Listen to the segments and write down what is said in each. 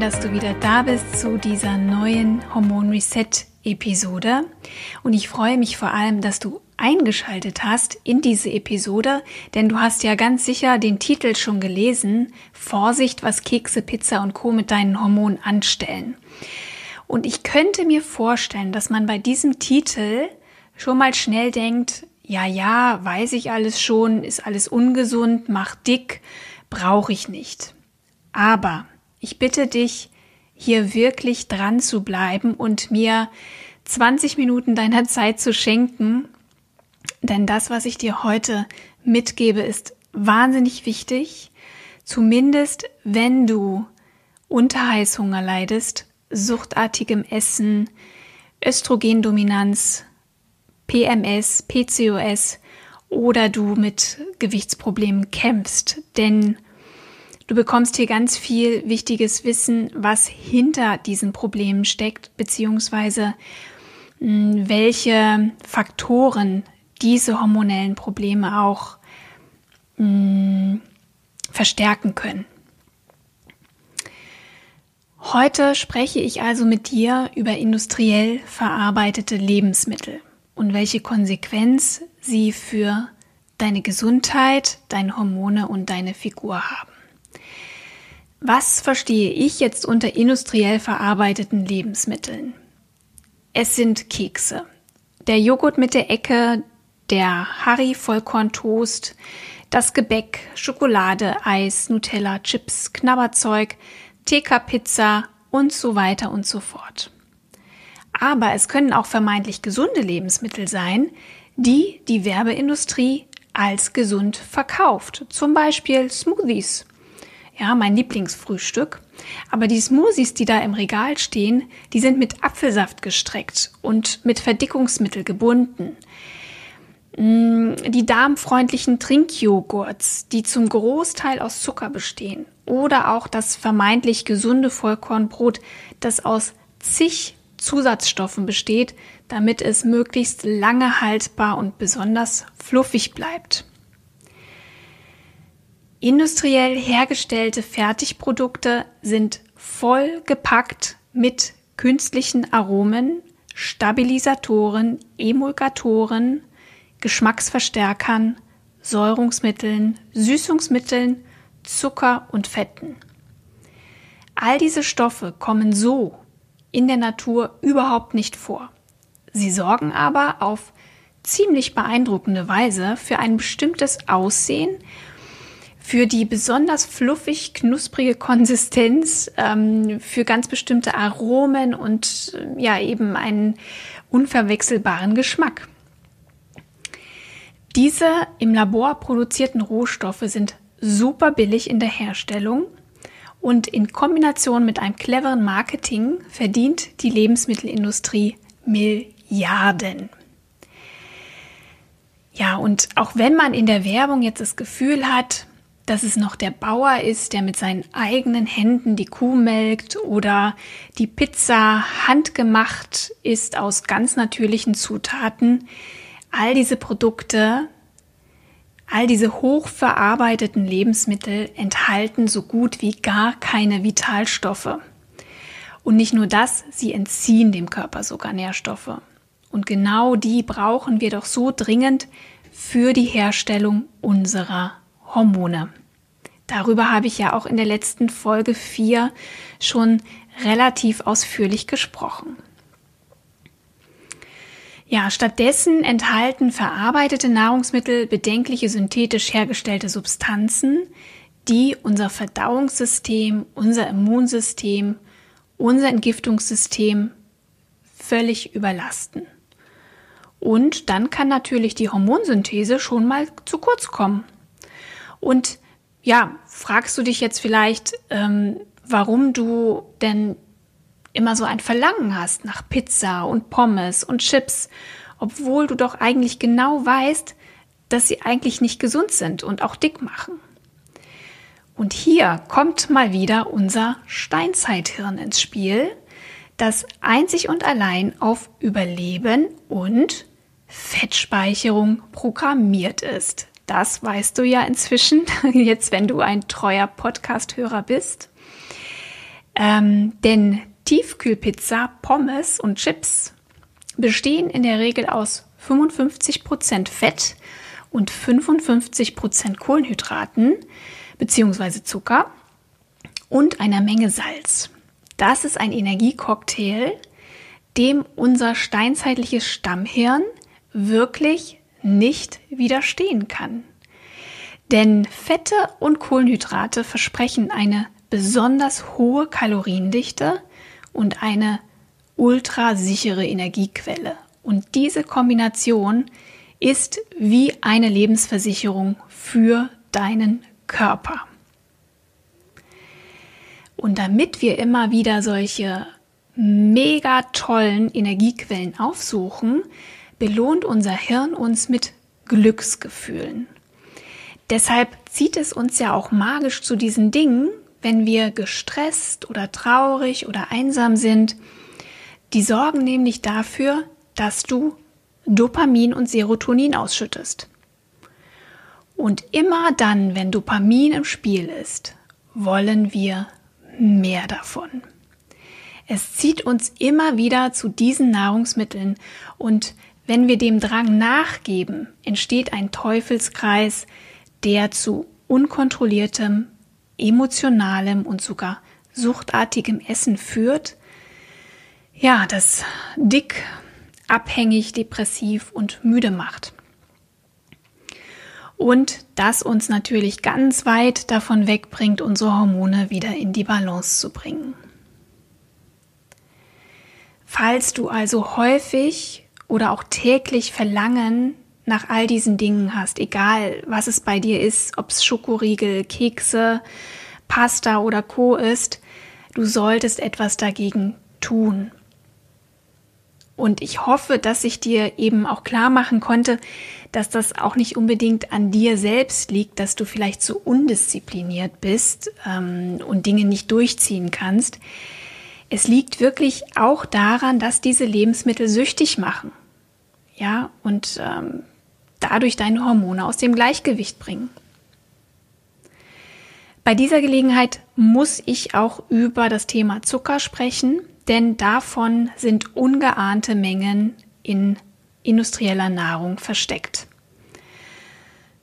Dass du wieder da bist zu dieser neuen Hormon Reset Episode. Und ich freue mich vor allem, dass du eingeschaltet hast in diese Episode, denn du hast ja ganz sicher den Titel schon gelesen. Vorsicht, was Kekse, Pizza und Co. mit deinen Hormonen anstellen. Und ich könnte mir vorstellen, dass man bei diesem Titel schon mal schnell denkt, ja, ja, weiß ich alles schon, ist alles ungesund, macht dick, brauche ich nicht. Aber ich bitte dich, hier wirklich dran zu bleiben und mir 20 Minuten deiner Zeit zu schenken, denn das, was ich dir heute mitgebe, ist wahnsinnig wichtig. Zumindest wenn du unter Heißhunger leidest, suchtartigem Essen, Östrogendominanz, PMS, PCOS oder du mit Gewichtsproblemen kämpfst. Denn Du bekommst hier ganz viel wichtiges Wissen, was hinter diesen Problemen steckt, beziehungsweise hm, welche Faktoren diese hormonellen Probleme auch mh, hm, verstärken können. Heute spreche ich also mit dir über industriell verarbeitete Lebensmittel und welche Konsequenz sie für deine Gesundheit, deine Hormone und deine Figur haben. Was verstehe ich jetzt unter industriell verarbeiteten Lebensmitteln? Es sind Kekse. Der Joghurt mit der Ecke, der Harry Vollkorntoast, das Gebäck, Schokolade, Eis, Nutella, Chips, Knabberzeug, TK-Pizza und so weiter und so fort. Aber es können auch vermeintlich gesunde Lebensmittel sein, die die Werbeindustrie als gesund verkauft. Zum Beispiel Smoothies ja, mein Lieblingsfrühstück. Aber die Smoothies, die da im Regal stehen, die sind mit Apfelsaft gestreckt und mit Verdickungsmittel gebunden. Mm, die darmfreundlichen Trinkjoghurts, die zum Großteil aus Zucker bestehen. Oder auch das vermeintlich gesunde Vollkornbrot, das aus zig Zusatzstoffen besteht, damit es möglichst lange haltbar und besonders fluffig bleibt. Industriell hergestellte Fertigprodukte sind voll gepackt mit künstlichen Aromen, Stabilisatoren, Emulgatoren, Geschmacksverstärkern, Säurungsmitteln, Süßungsmitteln, Zucker und Fetten. All diese Stoffe kommen so in der Natur überhaupt nicht vor. Sie sorgen aber auf ziemlich beeindruckende Weise für ein bestimmtes Aussehen für die besonders fluffig knusprige Konsistenz, ähm, für ganz bestimmte Aromen und äh, ja eben einen unverwechselbaren Geschmack. Diese im Labor produzierten Rohstoffe sind super billig in der Herstellung und in Kombination mit einem cleveren Marketing verdient die Lebensmittelindustrie Milliarden. Ja, und auch wenn man in der Werbung jetzt das Gefühl hat, dass es noch der Bauer ist, der mit seinen eigenen Händen die Kuh melkt oder die Pizza handgemacht ist aus ganz natürlichen Zutaten. All diese Produkte, all diese hochverarbeiteten Lebensmittel enthalten so gut wie gar keine Vitalstoffe. Und nicht nur das, sie entziehen dem Körper sogar Nährstoffe. Und genau die brauchen wir doch so dringend für die Herstellung unserer Hormone. Darüber habe ich ja auch in der letzten Folge 4 schon relativ ausführlich gesprochen. Ja, stattdessen enthalten verarbeitete Nahrungsmittel bedenkliche synthetisch hergestellte Substanzen, die unser Verdauungssystem, unser Immunsystem, unser Entgiftungssystem völlig überlasten. Und dann kann natürlich die Hormonsynthese schon mal zu kurz kommen. Und ja, fragst du dich jetzt vielleicht, ähm, warum du denn immer so ein Verlangen hast nach Pizza und Pommes und Chips, obwohl du doch eigentlich genau weißt, dass sie eigentlich nicht gesund sind und auch dick machen. Und hier kommt mal wieder unser Steinzeithirn ins Spiel, das einzig und allein auf Überleben und Fettspeicherung programmiert ist. Das weißt du ja inzwischen, jetzt wenn du ein treuer Podcast-Hörer bist. Ähm, denn Tiefkühlpizza, Pommes und Chips bestehen in der Regel aus 55% Fett und 55% Kohlenhydraten bzw. Zucker und einer Menge Salz. Das ist ein Energiecocktail, dem unser steinzeitliches Stammhirn wirklich nicht widerstehen kann. Denn Fette und Kohlenhydrate versprechen eine besonders hohe Kaloriendichte und eine ultrasichere Energiequelle. Und diese Kombination ist wie eine Lebensversicherung für deinen Körper. Und damit wir immer wieder solche mega tollen Energiequellen aufsuchen, belohnt unser Hirn uns mit Glücksgefühlen. Deshalb zieht es uns ja auch magisch zu diesen Dingen, wenn wir gestresst oder traurig oder einsam sind. Die sorgen nämlich dafür, dass du Dopamin und Serotonin ausschüttest. Und immer dann, wenn Dopamin im Spiel ist, wollen wir mehr davon. Es zieht uns immer wieder zu diesen Nahrungsmitteln und wenn wir dem Drang nachgeben, entsteht ein Teufelskreis, der zu unkontrolliertem, emotionalem und sogar suchtartigem Essen führt. Ja, das dick, abhängig, depressiv und müde macht. Und das uns natürlich ganz weit davon wegbringt, unsere Hormone wieder in die Balance zu bringen. Falls du also häufig oder auch täglich Verlangen nach all diesen Dingen hast, egal was es bei dir ist, ob es Schokoriegel, Kekse, Pasta oder Co ist, du solltest etwas dagegen tun. Und ich hoffe, dass ich dir eben auch klar machen konnte, dass das auch nicht unbedingt an dir selbst liegt, dass du vielleicht so undiszipliniert bist ähm, und Dinge nicht durchziehen kannst. Es liegt wirklich auch daran, dass diese Lebensmittel süchtig machen. Ja, und ähm, dadurch deine Hormone aus dem Gleichgewicht bringen. Bei dieser Gelegenheit muss ich auch über das Thema Zucker sprechen, denn davon sind ungeahnte Mengen in industrieller Nahrung versteckt.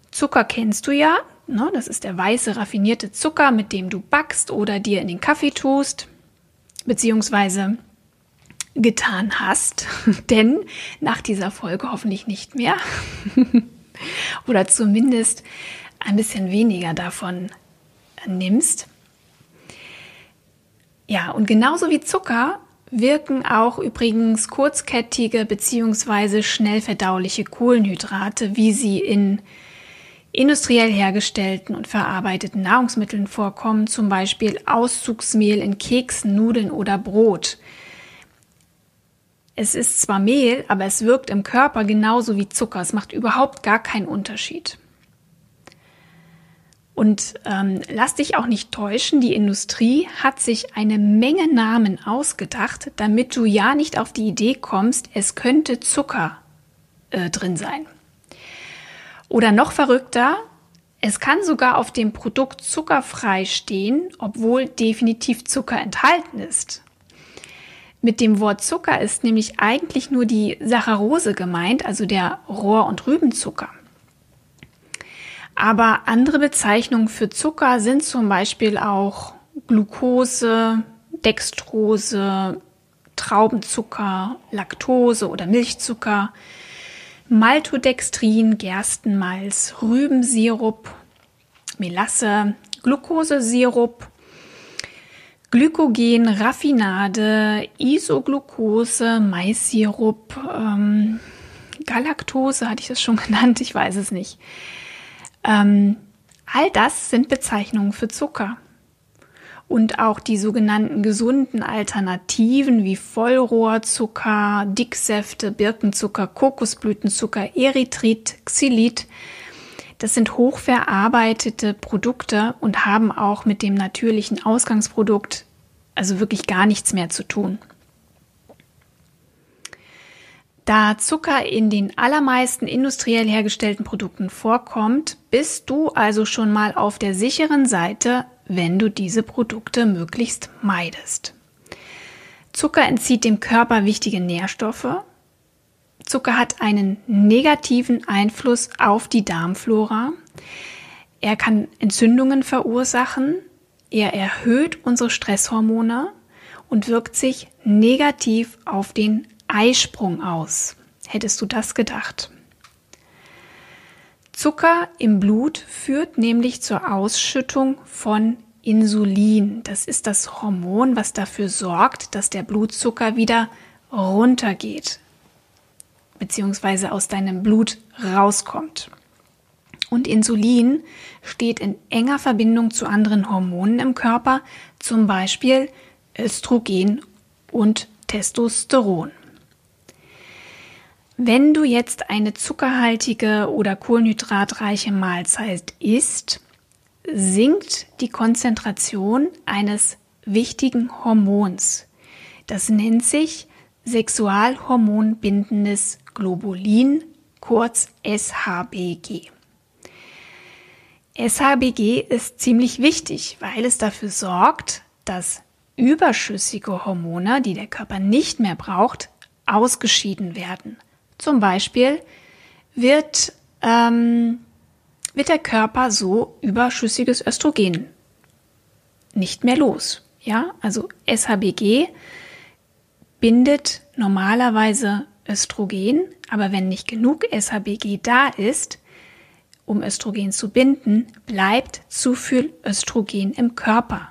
Zucker kennst du ja, ne? das ist der weiße raffinierte Zucker, mit dem du backst oder dir in den Kaffee tust beziehungsweise getan hast, denn nach dieser Folge hoffentlich nicht mehr oder zumindest ein bisschen weniger davon nimmst. Ja, und genauso wie Zucker wirken auch übrigens kurzkettige bzw. schnell verdauliche Kohlenhydrate, wie sie in industriell hergestellten und verarbeiteten Nahrungsmitteln vorkommen, zum Beispiel Auszugsmehl in Keksen, Nudeln oder Brot. Es ist zwar Mehl, aber es wirkt im Körper genauso wie Zucker. Es macht überhaupt gar keinen Unterschied. Und ähm, lass dich auch nicht täuschen, die Industrie hat sich eine Menge Namen ausgedacht, damit du ja nicht auf die Idee kommst, es könnte Zucker äh, drin sein. Oder noch verrückter, es kann sogar auf dem Produkt zuckerfrei stehen, obwohl definitiv Zucker enthalten ist. Mit dem Wort Zucker ist nämlich eigentlich nur die Saccharose gemeint, also der Rohr- und Rübenzucker. Aber andere Bezeichnungen für Zucker sind zum Beispiel auch Glucose, Dextrose, Traubenzucker, Laktose oder Milchzucker, Maltodextrin, Gerstenmalz, Rübensirup, Melasse, Glukosesirup, Glykogen, Raffinade, Isoglucose, Maissirup, ähm, Galaktose, hatte ich das schon genannt? Ich weiß es nicht. Ähm, All das sind Bezeichnungen für Zucker. Und auch die sogenannten gesunden Alternativen wie Vollrohrzucker, Dicksäfte, Birkenzucker, Kokosblütenzucker, Erythrit, Xylit, das sind hochverarbeitete Produkte und haben auch mit dem natürlichen Ausgangsprodukt also wirklich gar nichts mehr zu tun. Da Zucker in den allermeisten industriell hergestellten Produkten vorkommt, bist du also schon mal auf der sicheren Seite, wenn du diese Produkte möglichst meidest. Zucker entzieht dem Körper wichtige Nährstoffe. Zucker hat einen negativen Einfluss auf die Darmflora. Er kann Entzündungen verursachen. Er erhöht unsere Stresshormone und wirkt sich negativ auf den Eisprung aus. Hättest du das gedacht? Zucker im Blut führt nämlich zur Ausschüttung von Insulin. Das ist das Hormon, was dafür sorgt, dass der Blutzucker wieder runtergeht, beziehungsweise aus deinem Blut rauskommt. Und Insulin steht in enger Verbindung zu anderen Hormonen im Körper, zum Beispiel Östrogen und Testosteron. Wenn du jetzt eine zuckerhaltige oder kohlenhydratreiche Mahlzeit isst, sinkt die Konzentration eines wichtigen Hormons. Das nennt sich sexualhormonbindendes Globulin, kurz SHBG. SHBG ist ziemlich wichtig, weil es dafür sorgt, dass überschüssige Hormone, die der Körper nicht mehr braucht, ausgeschieden werden. Zum Beispiel wird, ähm, wird der Körper so überschüssiges Östrogen nicht mehr los. Ja, also SHBG bindet normalerweise Östrogen, aber wenn nicht genug SHBG da ist, um Östrogen zu binden, bleibt zu viel Östrogen im Körper.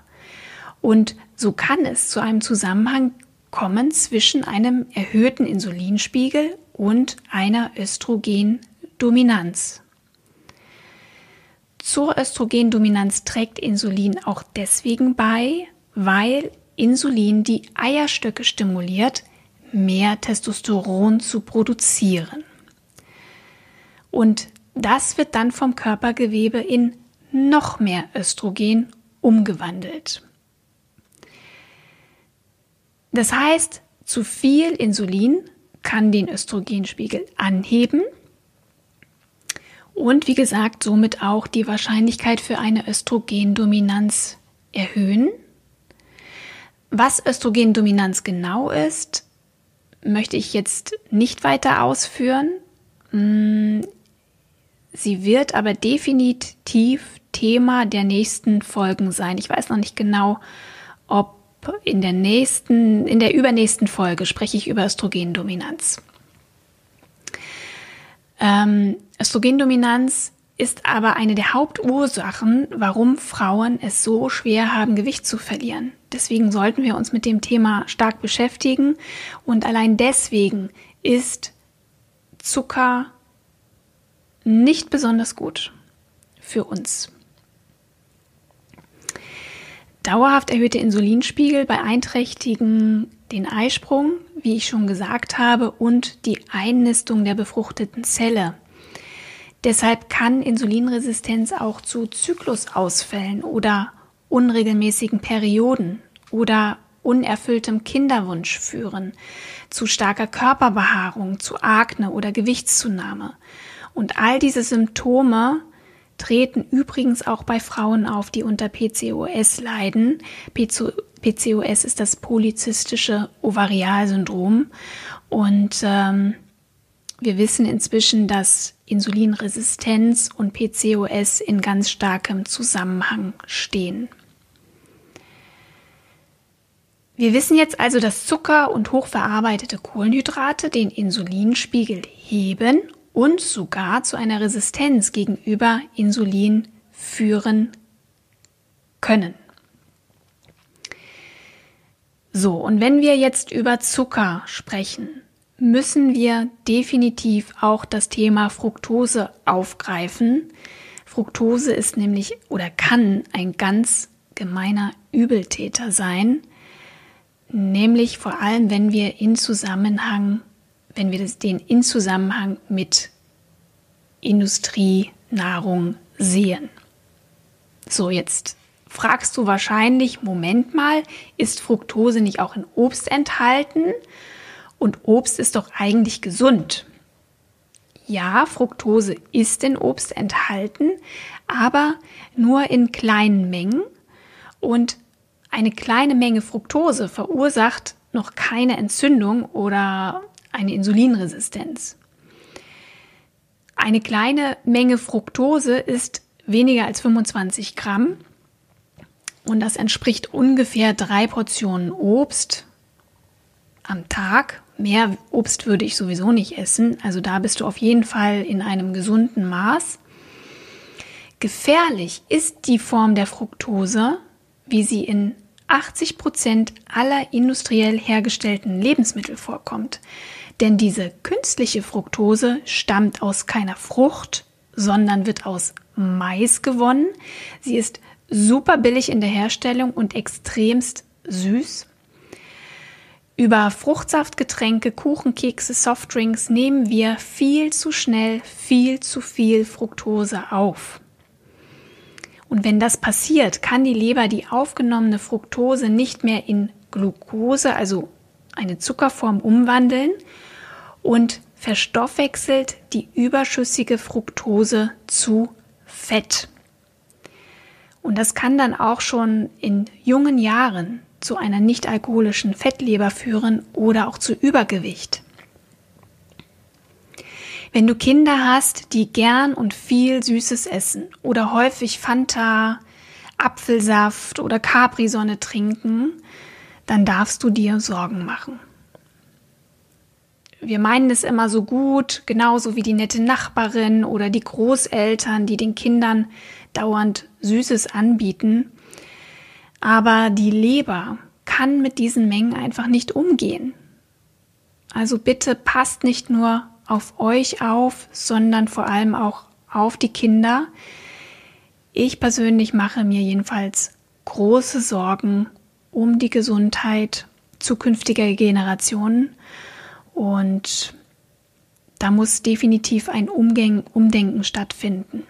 Und so kann es zu einem Zusammenhang kommen zwischen einem erhöhten Insulinspiegel und einer Östrogendominanz. Zur Östrogendominanz trägt Insulin auch deswegen bei, weil Insulin die Eierstöcke stimuliert, mehr Testosteron zu produzieren. Und das wird dann vom Körpergewebe in noch mehr Östrogen umgewandelt. Das heißt, zu viel Insulin kann den Östrogenspiegel anheben und wie gesagt somit auch die Wahrscheinlichkeit für eine Östrogendominanz erhöhen. Was Östrogendominanz genau ist, möchte ich jetzt nicht weiter ausführen. Mm, sie wird aber definitiv Thema der nächsten Folgen sein. Ich weiß noch nicht genau, ob in der nächsten, in der übernächsten Folge spreche ich über Östrogendominanz. Ähm, Östrogendominanz ist aber eine der Hauptursachen, warum Frauen es so schwer haben, Gewicht zu verlieren. Deswegen sollten wir uns mit dem Thema stark beschäftigen und allein deswegen ist Zucker nicht besonders gut für uns. Dauerhaft erhöhte Insulinspiegel beeinträchtigen den Eisprung, wie ich schon gesagt habe, und die Einnistung der befruchteten Zelle. Deshalb kann Insulinresistenz auch zu Zyklusausfällen oder unregelmäßigen Perioden oder unerfülltem Kinderwunsch führen, zu starker Körperbehaarung, zu Akne oder Gewichtszunahme. Und all diese Symptome treten übrigens auch bei Frauen auf, die unter PCOS leiden. PCOS ist das polyzystische Ovarialsyndrom und ähm, wir wissen inzwischen, dass Insulinresistenz und PCOS in ganz starkem Zusammenhang stehen. Wir wissen jetzt also, dass Zucker und hochverarbeitete Kohlenhydrate den Insulinspiegel heben und sogar zu einer Resistenz gegenüber Insulin führen können. So, und wenn wir jetzt über Zucker sprechen, müssen wir definitiv auch das Thema Fructose aufgreifen. Fructose ist nämlich oder kann ein ganz gemeiner Übeltäter sein, nämlich vor allem, wenn wir in Zusammenhang, wenn wir den in Zusammenhang mit Industrienahrung sehen. So, jetzt fragst du wahrscheinlich, Moment mal, ist Fructose nicht auch in Obst enthalten? Und Obst ist doch eigentlich gesund. Ja, Fructose ist in Obst enthalten, aber nur in kleinen Mengen. Und eine kleine Menge Fructose verursacht noch keine Entzündung oder eine Insulinresistenz. Eine kleine Menge Fructose ist weniger als 25 Gramm und das entspricht ungefähr drei Portionen Obst am Tag. Mehr Obst würde ich sowieso nicht essen. Also da bist du auf jeden Fall in einem gesunden Maß. Gefährlich ist die Form der Fructose, wie sie in 80 Prozent aller industriell hergestellten Lebensmittel vorkommt. Denn diese künstliche Fructose stammt aus keiner Frucht, sondern wird aus Mais gewonnen. Sie ist super billig in der Herstellung und extremst süß. Über Fruchtsaftgetränke, Kuchen, Kekse, Softdrinks nehmen wir viel zu schnell viel zu viel Fructose auf. Und wenn das passiert, kann die Leber die aufgenommene Fructose nicht mehr in Glucose, also eine Zuckerform, umwandeln und verstoffwechselt die überschüssige Fructose zu Fett. Und das kann dann auch schon in jungen Jahren zu einer nicht alkoholischen Fettleber führen oder auch zu Übergewicht. Wenn du Kinder hast, die gern und viel Süßes essen oder häufig Fanta, Apfelsaft oder Capri-Sonne trinken, dann darfst du dir Sorgen machen. Wir meinen es immer so gut, genauso wie die nette Nachbarin oder die Großeltern, die den Kindern dauernd Süßes anbieten. Aber die Leber kann mit diesen Mengen einfach nicht umgehen. Also bitte passt nicht nur auf euch auf, sondern vor allem auch auf die Kinder. Ich persönlich mache mir jedenfalls große Sorgen um die Gesundheit zukünftiger Generationen und da muss definitiv ein Umdenken stattfinden.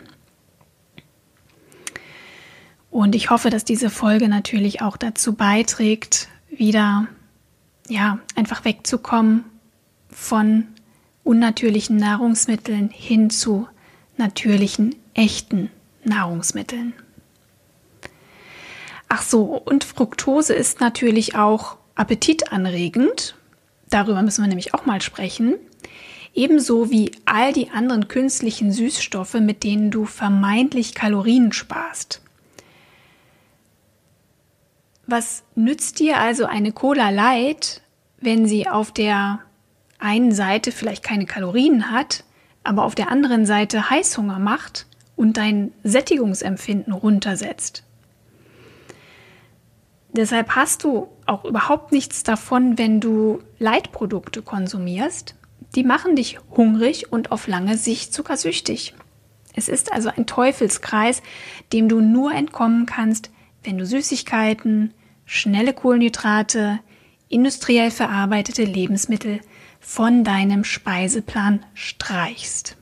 Und ich hoffe, dass diese Folge natürlich auch dazu beiträgt, wieder, ja, einfach wegzukommen von unnatürlichen Nahrungsmitteln hin zu natürlichen, echten Nahrungsmitteln. Ach so, und Fructose ist natürlich auch appetitanregend. Darüber müssen wir nämlich auch mal sprechen. Ebenso wie all die anderen künstlichen Süßstoffe, mit denen du vermeintlich Kalorien sparst. Was nützt dir also eine Cola Light, wenn sie auf der einen Seite vielleicht keine Kalorien hat, aber auf der anderen Seite Heißhunger macht und dein Sättigungsempfinden runtersetzt? Deshalb hast du auch überhaupt nichts davon, wenn du Leitprodukte konsumierst. Die machen dich hungrig und auf lange Sicht zuckersüchtig. Es ist also ein Teufelskreis, dem du nur entkommen kannst, wenn du Süßigkeiten, schnelle Kohlenhydrate, industriell verarbeitete Lebensmittel von deinem Speiseplan streichst.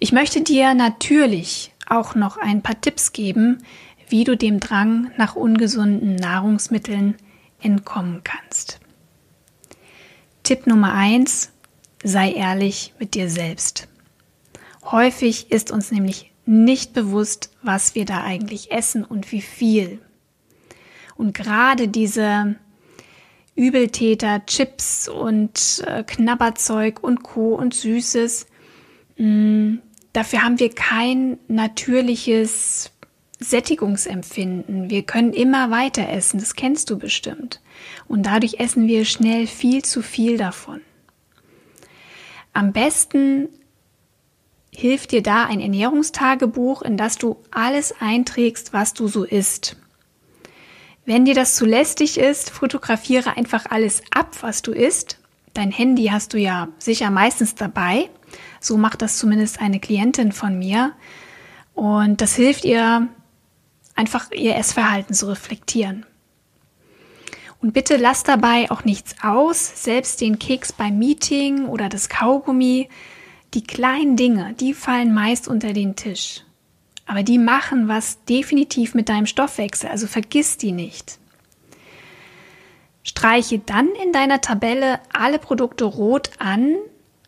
Ich möchte dir natürlich auch noch ein paar Tipps geben, wie du dem Drang nach ungesunden Nahrungsmitteln entkommen kannst. Tipp Nummer eins: Sei ehrlich mit dir selbst. Häufig ist uns nämlich nicht bewusst, was wir da eigentlich essen und wie viel. Und gerade diese Übeltäter, Chips und äh, Knabberzeug und Co. und Süßes, mh, mm, dafür haben wir kein natürliches Sättigungsempfinden. Wir können immer weiter essen, das kennst du bestimmt. Und dadurch essen wir schnell viel zu viel davon. Am besten hilft dir da ein Ernährungstagebuch, in das du alles einträgst, was du so isst. Wenn dir das zu lästig ist, fotografiere einfach alles ab, was du isst. Dein Handy hast du ja sicher meistens dabei. So macht das zumindest eine Klientin von mir. Und das hilft ihr, einfach ihr Essverhalten zu reflektieren. Und bitte lasst dabei auch nichts aus, selbst den Keks beim Meeting oder das Kaugummi. Die kleinen Dinge, die fallen meist unter den Tisch. Aber die machen was definitiv mit deinem Stoffwechsel, also vergiss die nicht. Streiche dann in deiner Tabelle alle Produkte rot an,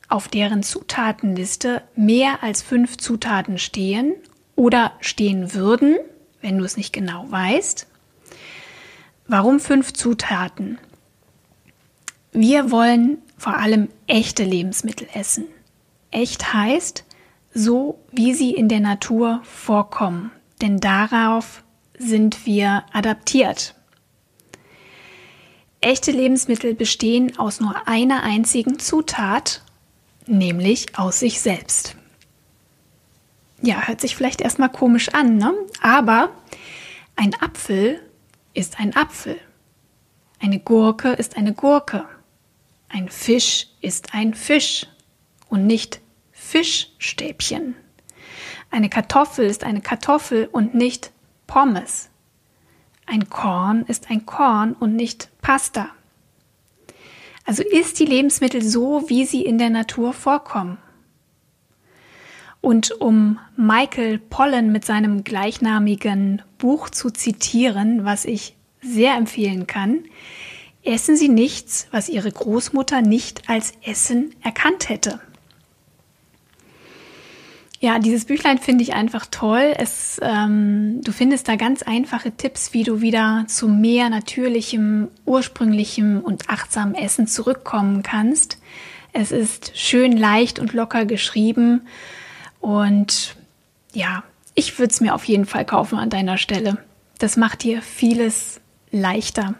auf deren Zutatenliste mehr als fünf Zutaten stehen oder stehen würden, wenn du es nicht genau weißt. Warum fünf Zutaten? Wir wollen vor allem echte Lebensmittel essen. Echt heißt, so wie sie in der Natur vorkommen, denn darauf sind wir adaptiert. Echte Lebensmittel bestehen aus nur einer einzigen Zutat, nämlich aus sich selbst. Ja, hört sich vielleicht erstmal komisch an, ne? aber ein Apfel ist ein Apfel. Eine Gurke ist eine Gurke. Ein Fisch ist ein Fisch und nicht Fischstäbchen. Eine Kartoffel ist eine Kartoffel und nicht Pommes. Ein Korn ist ein Korn und nicht Pasta. Also isst die Lebensmittel so, wie sie in der Natur vorkommen. Und um Michael Pollen mit seinem gleichnamigen Buch zu zitieren, was ich sehr empfehlen kann, essen Sie nichts, was Ihre Großmutter nicht als Essen erkannt hätte. Ja, dieses Büchlein finde ich einfach toll. Es, ähm, du findest da ganz einfache Tipps, wie du wieder zu mehr natürlichem, ursprünglichem und achtsamem Essen zurückkommen kannst. Es ist schön leicht und locker geschrieben und ja, ich würde es mir auf jeden Fall kaufen an deiner Stelle. Das macht dir vieles leichter.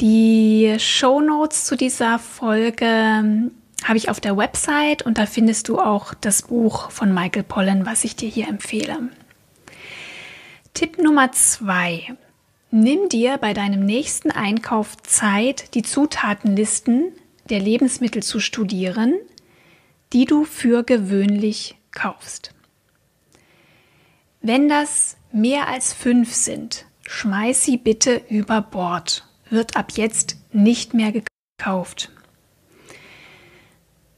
Die Show Notes zu dieser Folge habe ich auf der Website und da findest du auch das Buch von Michael Pollen, was ich dir hier empfehle. Tipp Nummer zwei. Nimm dir bei deinem nächsten Einkauf Zeit, die Zutatenlisten der Lebensmittel zu studieren, die du für gewöhnlich kaufst. Wenn das mehr als fünf sind, schmeiß sie bitte über Bord. Wird ab jetzt nicht mehr gekauft.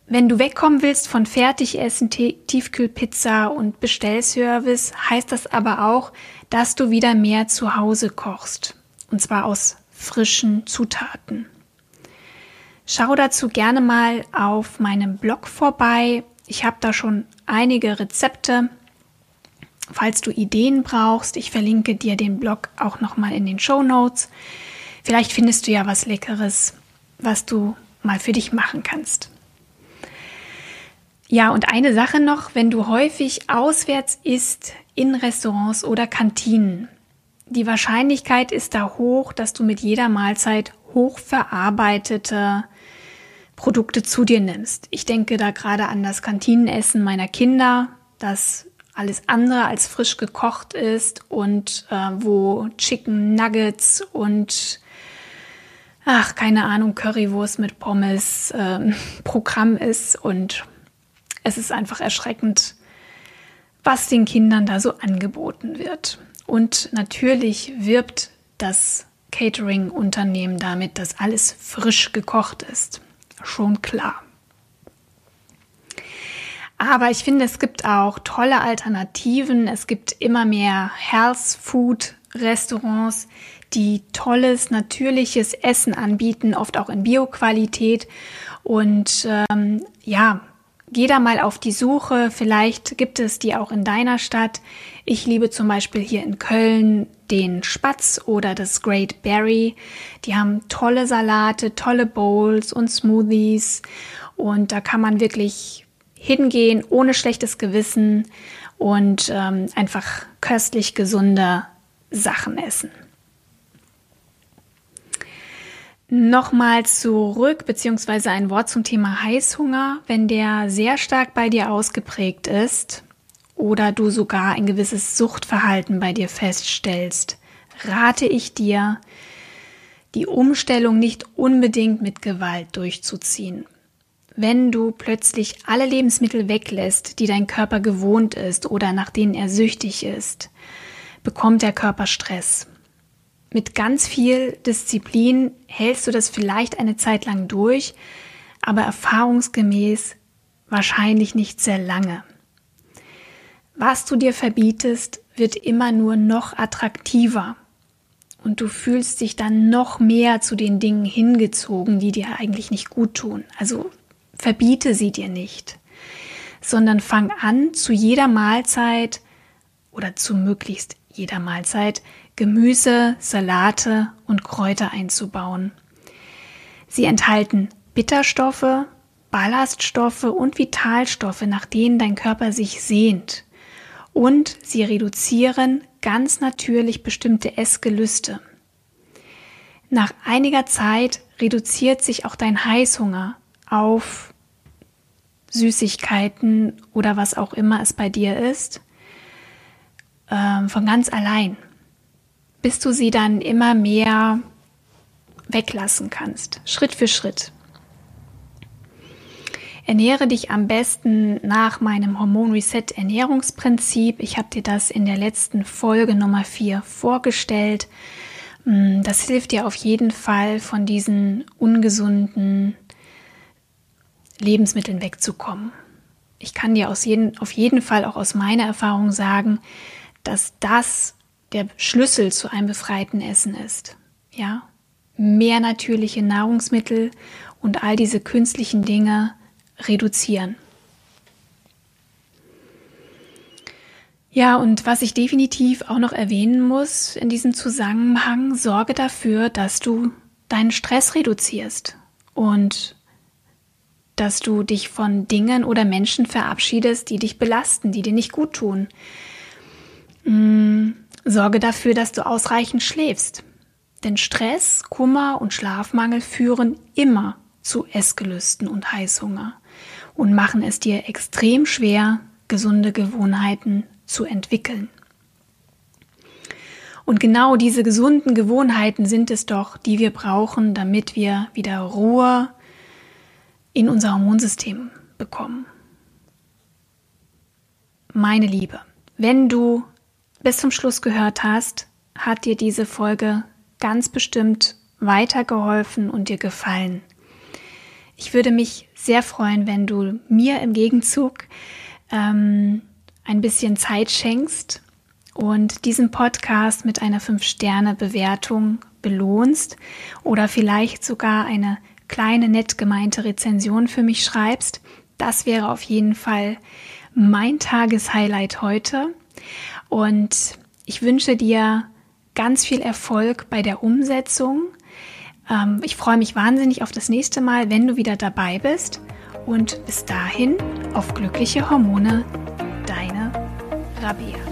Wenn du wegkommen willst von Fertigessen, Tiefkühlpizza und Bestellservice, heißt das aber auch, dass du wieder mehr zu Hause kochst. Und zwar aus frischen Zutaten. Schau dazu gerne mal auf meinem Blog vorbei. Ich habe da schon einige Rezepte. Falls du Ideen brauchst, ich verlinke dir den Blog auch nochmal in den Show Notes. Vielleicht findest du ja was Leckeres, was du mal für dich machen kannst. Ja, und eine Sache noch, wenn du häufig auswärts isst in Restaurants oder Kantinen, die Wahrscheinlichkeit ist da hoch, dass du mit jeder Mahlzeit hochverarbeitete Produkte zu dir nimmst. Ich denke da gerade an das Kantinenessen meiner Kinder, das alles andere als frisch gekocht ist und äh, wo Chicken Nuggets und ach keine Ahnung Currywurst mit Pommes äh, Programm ist und es ist einfach erschreckend, was den Kindern da so angeboten wird. Und natürlich wirbt das Catering-Unternehmen damit, dass alles frisch gekocht ist. Schon klar. Aber ich finde, es gibt auch tolle Alternativen. Es gibt immer mehr Health Food Restaurants, die tolles, natürliches Essen anbieten, oft auch in Bioqualität. Und ähm, ja, Geh da mal auf die Suche, vielleicht gibt es die auch in deiner Stadt. Ich liebe zum Beispiel hier in Köln den Spatz oder das Great Berry. Die haben tolle Salate, tolle Bowls und Smoothies und da kann man wirklich hingehen ohne schlechtes Gewissen und ähm, einfach köstlich gesunde Sachen essen. Nochmal zurück, beziehungsweise ein Wort zum Thema Heißhunger. Wenn der sehr stark bei dir ausgeprägt ist oder du sogar ein gewisses Suchtverhalten bei dir feststellst, rate ich dir, die Umstellung nicht unbedingt mit Gewalt durchzuziehen. wenn du plötzlich alle Lebensmittel weglässt, die dein Körper gewohnt ist oder nach denen er süchtig ist, bekommt der Körper Stress. Mit ganz viel Disziplin hältst du das vielleicht eine Zeit lang durch, aber erfahrungsgemäß wahrscheinlich nicht sehr lange. Was du dir verbietest, wird immer nur noch attraktiver und du fühlst dich dann noch mehr zu den Dingen hingezogen, die dir eigentlich nicht gut tun. Also verbiete sie dir nicht, sondern fang an, zu jeder Mahlzeit oder zu möglichst jeder Mahlzeit Gemüse, Salate und Kräuter einzubauen. Sie enthalten Bitterstoffe, Ballaststoffe und Vitalstoffe, nach denen dein Körper sich sehnt. Und sie reduzieren ganz natürlich bestimmte Essgelüste. Nach einiger Zeit reduziert sich auch dein Heißhunger auf Süßigkeiten oder was auch immer es bei dir ist, äh, von ganz allein, bis du sie dann immer mehr weglassen kannst, Schritt für Schritt. Ernähre dich am besten nach meinem Hormon Reset Ernährungsprinzip. Ich habe dir das in der letzten Folge Nummer 4 vorgestellt. Mm, das hilft dir auf jeden Fall von diesen ungesunden Lebensmitteln wegzukommen. Ich kann dir aus jeden, auf jeden Fall auch aus meiner Erfahrung sagen, dass das der Schlüssel zu einem befreiten Essen ist. Ja, mehr natürliche Nahrungsmittel und all diese künstlichen Dinge reduzieren. Ja, und was ich definitiv auch noch erwähnen muss in diesem Zusammenhang, sorge dafür, dass du deinen Stress reduzierst und dass du dich von Dingen oder Menschen verabschiedest, die dich belasten, die dir nicht gut tun. Mm, sorge dafür, dass du ausreichend schläfst. Denn Stress, Kummer und Schlafmangel führen immer zu Essgelüsten und Heißhunger und machen es dir extrem schwer, gesunde Gewohnheiten zu entwickeln. Und genau diese gesunden Gewohnheiten sind es doch, die wir brauchen, damit wir wieder Ruhe in unser Hormonsystem bekommen. Meine Liebe, wenn du bis zum Schluss gehört hast, hat dir diese Folge ganz bestimmt weitergeholfen und dir gefallen. Ich würde mich sehr freuen, wenn du mir im Gegenzug ähm, ein bisschen Zeit schenkst und diesen Podcast mit einer 5-Sterne-Bewertung belohnst oder vielleicht sogar eine kleine, nett gemeinte Rezension für mich schreibst. Das wäre auf jeden Fall mein Tageshighlight heute. Und ich wünsche dir ganz viel Erfolg bei der Umsetzung ähm, ich freue mich wahnsinnig auf das nächste Mal, wenn du wieder dabei bist. Und bis dahin auf glückliche Hormone, deine Rabea.